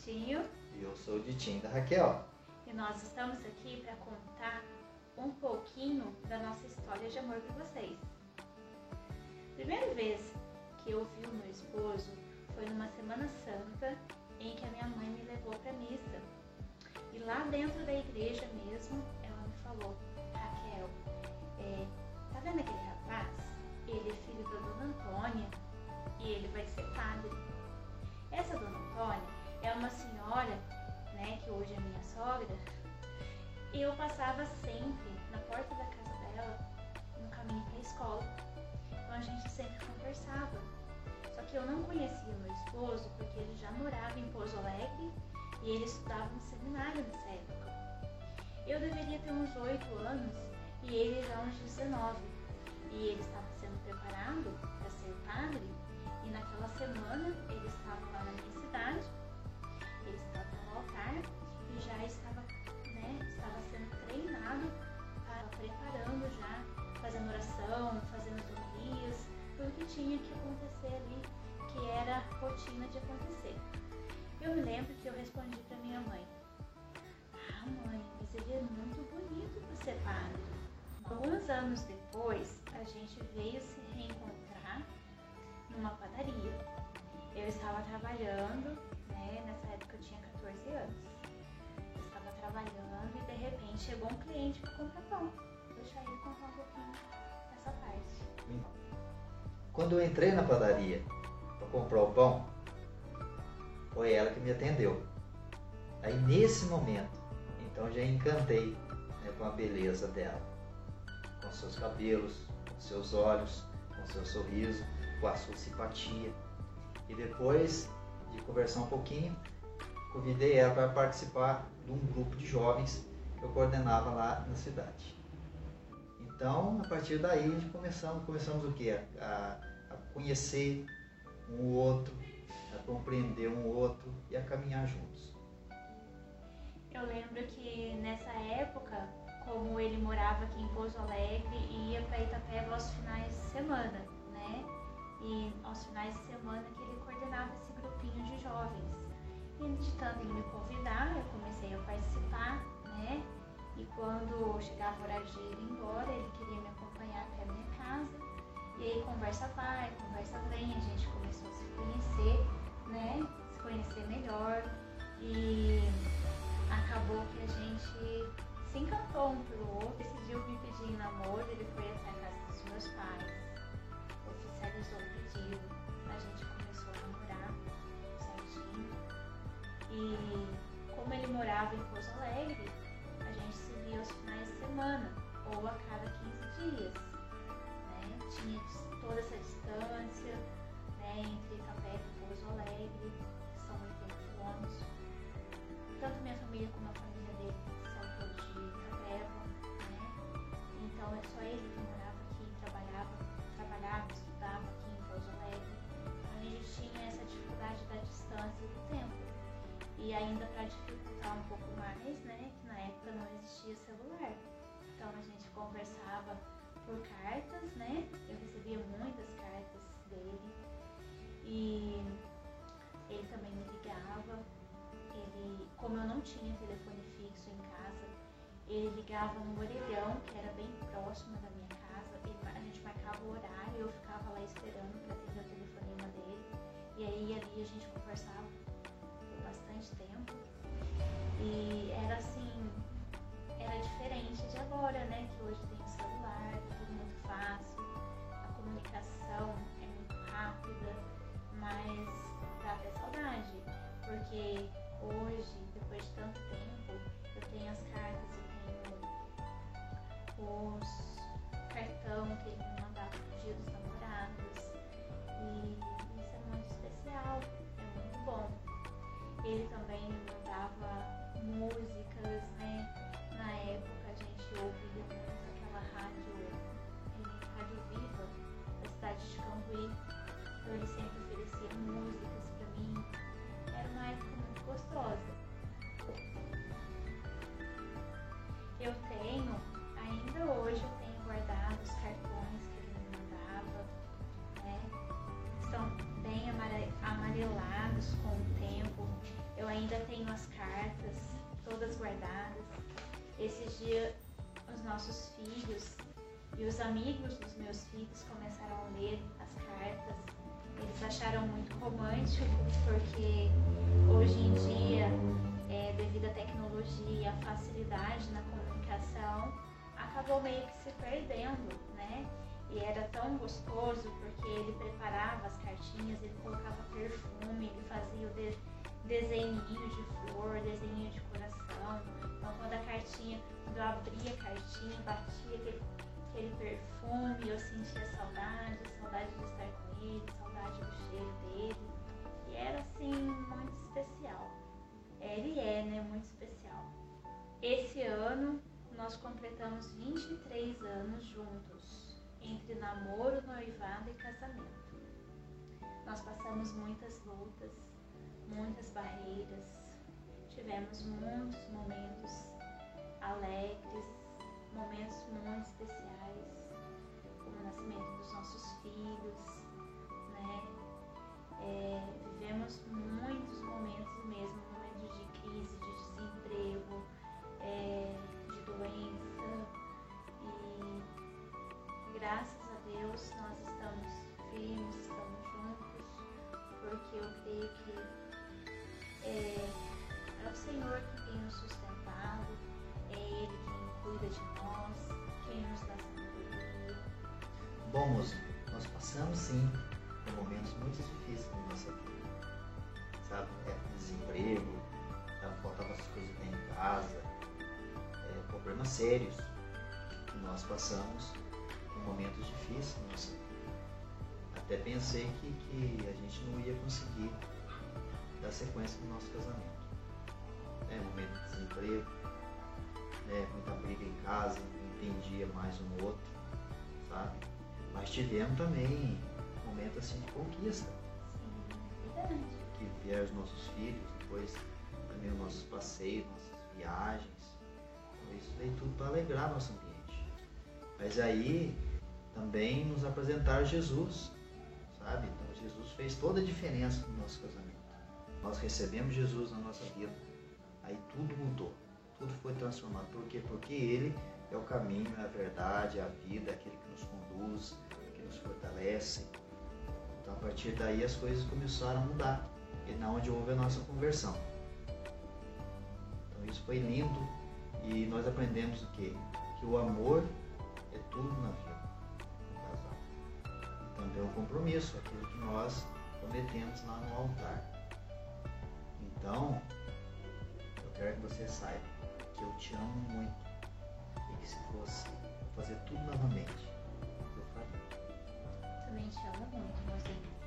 Ditinho. E eu sou o Ditinho da Raquel. E nós estamos aqui para contar um pouquinho da nossa história de amor para vocês. Primeira vez que eu vi o meu esposo foi numa Semana Santa em que a minha mãe me levou para missa. E lá dentro da igreja mesmo, ela me falou: Raquel, é, tá vendo aquele rapaz? Ele é filho da dona Antônia e eu passava sempre na porta da casa dela no caminho para a escola. Então a gente sempre conversava. Só que eu não conhecia meu esposo porque ele já morava em Pouso Alegre e ele estudava no seminário nessa época. Eu deveria ter uns 8 anos e ele já uns 19. E ele estava sendo preparado para ser padre e naquela semana ele estava lá na minha cidade, ele estava no altar e já estava, tinha que acontecer ali, que era rotina de acontecer. Eu me lembro que eu respondi para minha mãe: Ah, mãe, mas ele é muito bonito para ser padre. Alguns anos depois, a gente veio se reencontrar numa padaria. Eu estava trabalhando, né? Nessa época eu tinha 14 anos. Eu estava trabalhando e de repente chegou um cliente para comprar pão. Deixa ele contar um pouquinho dessa parte. Quando eu entrei na padaria para comprar o pão, foi ela que me atendeu. Aí nesse momento, então já encantei né, com a beleza dela, com seus cabelos, com seus olhos, com seu sorriso, com a sua simpatia. E depois de conversar um pouquinho, convidei ela para participar de um grupo de jovens que eu coordenava lá na cidade. Então, a partir daí, a gente começamos, começamos o quê? A, conhecer um outro, a compreender um outro e a caminhar juntos. Eu lembro que nessa época, como ele morava aqui em Pouso Alegre e ia para Itapeva aos finais de semana, né? E aos finais de semana que ele coordenava esse grupinho de jovens. E de tanto ele me convidar, eu comecei a participar, né? E quando chegava o horário de ir embora, ele queria me acompanhar até a minha casa. E aí conversa vai, conversa vem, a gente começou a se conhecer, né? Se conhecer melhor. E acabou que a gente se encantou um pelo outro. Decidiu me pedir em namoro, ele foi até a casa dos meus pais, oficializou o pedido, a gente começou a namorar certinho. E como ele morava em Pouso Família como a família dele todos de Capeva, né? Então é só ele que morava aqui, trabalhava, trabalhava, estudava aqui em Pouso Alegre. Então a gente tinha essa dificuldade da distância e do tempo. E ainda para dificultar um pouco mais, né, que na época não existia celular. Então a gente conversava por cartas, né? Eu recebia muitas cartas dele. E ele também me ligava. Como eu não tinha telefone fixo em casa, ele ligava no orelhão, que era bem próximo da minha casa. Ele, a gente marcava o horário e eu ficava lá esperando para ter o telefonema dele. E aí ali a gente conversava bastante tempo. E era assim, nossos filhos e os amigos dos meus filhos começaram a ler as cartas. Eles acharam muito romântico, porque hoje em dia, é, devido à tecnologia, à facilidade na comunicação, acabou meio que se perdendo, né? E era tão gostoso porque ele preparava as cartinhas, ele colocava perfume, ele fazia o de, desenho de flor, desenho de coração. Então quando a cartinha, quando eu abria a cartinha, batia aquele, aquele perfume, eu sentia saudade, saudade de estar com ele, saudade do cheiro dele. E era assim muito especial. Ele é, né? Muito especial. Esse ano nós completamos 23 anos juntos entre namoro, noivado e casamento. Nós passamos muitas lutas, muitas barreiras, tivemos muitos momentos alegres, momentos muito especiais, como o nascimento dos nossos filhos, né? É, vivemos muitos momentos mesmo, momentos de crise, de desemprego, é, de doença, graças a Deus nós estamos firmes, estamos juntos, porque eu creio que é, é o Senhor que tem nos sustentado, é Ele quem cuida de nós, quem nos dá sabedoria. Bom, moço, nós passamos sim por momentos muito difíceis na nossa vida. Sabe, é, desemprego, sabe, faltavam as coisas dentro de casa, é, problemas sérios nós passamos momentos difíceis na nossa vida. Até pensei que, que a gente não ia conseguir dar sequência no nosso casamento. É, momento de desemprego, né, muita briga em casa, entendia mais um outro, sabe? Mas tivemos também momentos assim de conquista. Sim, que vieram os nossos filhos, depois também os nossos passeios, nossas viagens. Então, isso veio tudo para alegrar nosso ambiente. Mas aí também nos apresentar Jesus, sabe? Então Jesus fez toda a diferença no nosso casamento. Nós recebemos Jesus na nossa vida, aí tudo mudou, tudo foi transformado. Por quê? Porque Ele é o caminho, é a verdade, é a vida, é aquele que nos conduz, que nos fortalece. Então a partir daí as coisas começaram a mudar, e na onde houve a nossa conversão. Então isso foi lindo e nós aprendemos o quê? Que o amor é tudo na vida também é um compromisso, aquilo que nós prometemos lá no altar. Então, eu quero que você saiba que eu te amo muito e que se fosse fazer tudo novamente, eu faria. Também te amo muito, mozinho.